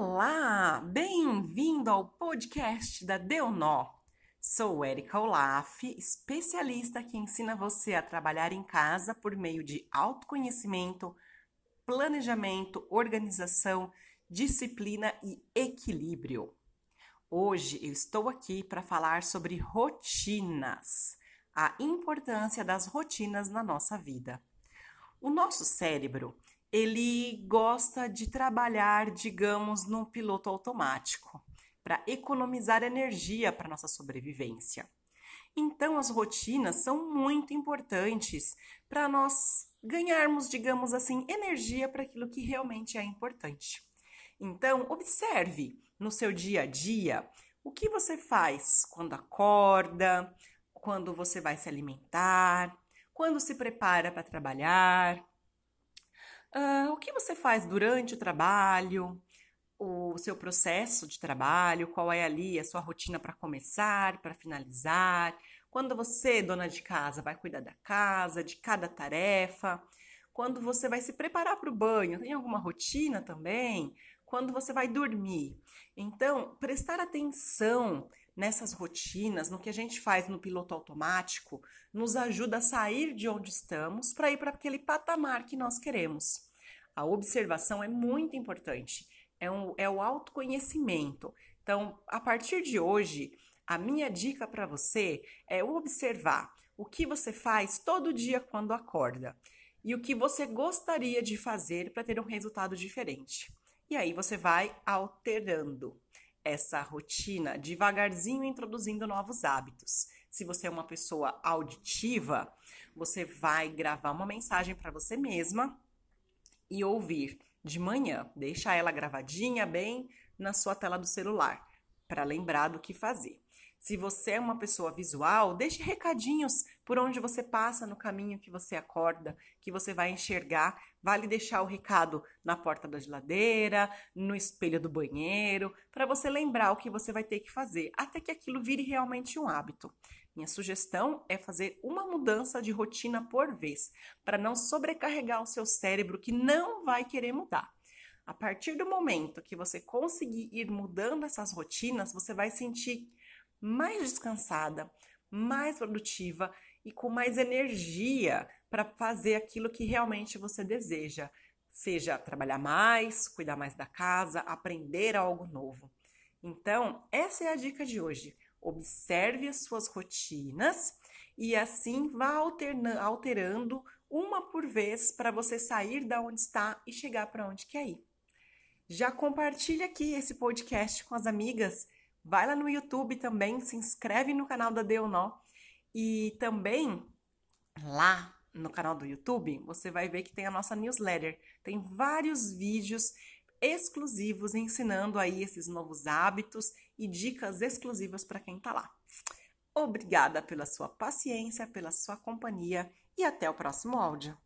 Olá, bem-vindo ao podcast da Deu Nó. Sou Erika Olaf, especialista que ensina você a trabalhar em casa por meio de autoconhecimento, planejamento, organização, disciplina e equilíbrio. Hoje eu estou aqui para falar sobre rotinas, a importância das rotinas na nossa vida. O nosso cérebro ele gosta de trabalhar, digamos, no piloto automático, para economizar energia para nossa sobrevivência. Então, as rotinas são muito importantes para nós ganharmos, digamos assim, energia para aquilo que realmente é importante. Então, observe no seu dia a dia o que você faz quando acorda, quando você vai se alimentar, quando se prepara para trabalhar, Uh, o que você faz durante o trabalho, o seu processo de trabalho, qual é ali a sua rotina para começar, para finalizar, quando você, dona de casa, vai cuidar da casa, de cada tarefa, quando você vai se preparar para o banho, tem alguma rotina também? Quando você vai dormir. Então, prestar atenção nessas rotinas, no que a gente faz no piloto automático, nos ajuda a sair de onde estamos para ir para aquele patamar que nós queremos. A observação é muito importante, é, um, é o autoconhecimento. Então, a partir de hoje, a minha dica para você é observar o que você faz todo dia quando acorda e o que você gostaria de fazer para ter um resultado diferente. E aí você vai alterando essa rotina devagarzinho, introduzindo novos hábitos. Se você é uma pessoa auditiva, você vai gravar uma mensagem para você mesma e ouvir de manhã. Deixa ela gravadinha bem na sua tela do celular, para lembrar do que fazer. Se você é uma pessoa visual, deixe recadinhos por onde você passa no caminho que você acorda, que você vai enxergar. Vale deixar o recado na porta da geladeira, no espelho do banheiro, para você lembrar o que você vai ter que fazer, até que aquilo vire realmente um hábito. Minha sugestão é fazer uma mudança de rotina por vez, para não sobrecarregar o seu cérebro que não vai querer mudar. A partir do momento que você conseguir ir mudando essas rotinas, você vai sentir mais descansada, mais produtiva e com mais energia para fazer aquilo que realmente você deseja, seja trabalhar mais, cuidar mais da casa, aprender algo novo. Então, essa é a dica de hoje. Observe as suas rotinas e assim vá alterando uma por vez para você sair da onde está e chegar para onde quer ir. Já compartilhe aqui esse podcast com as amigas Vai lá no YouTube também, se inscreve no canal da Deonó e também lá no canal do YouTube, você vai ver que tem a nossa newsletter. Tem vários vídeos exclusivos ensinando aí esses novos hábitos e dicas exclusivas para quem está lá. Obrigada pela sua paciência, pela sua companhia e até o próximo áudio.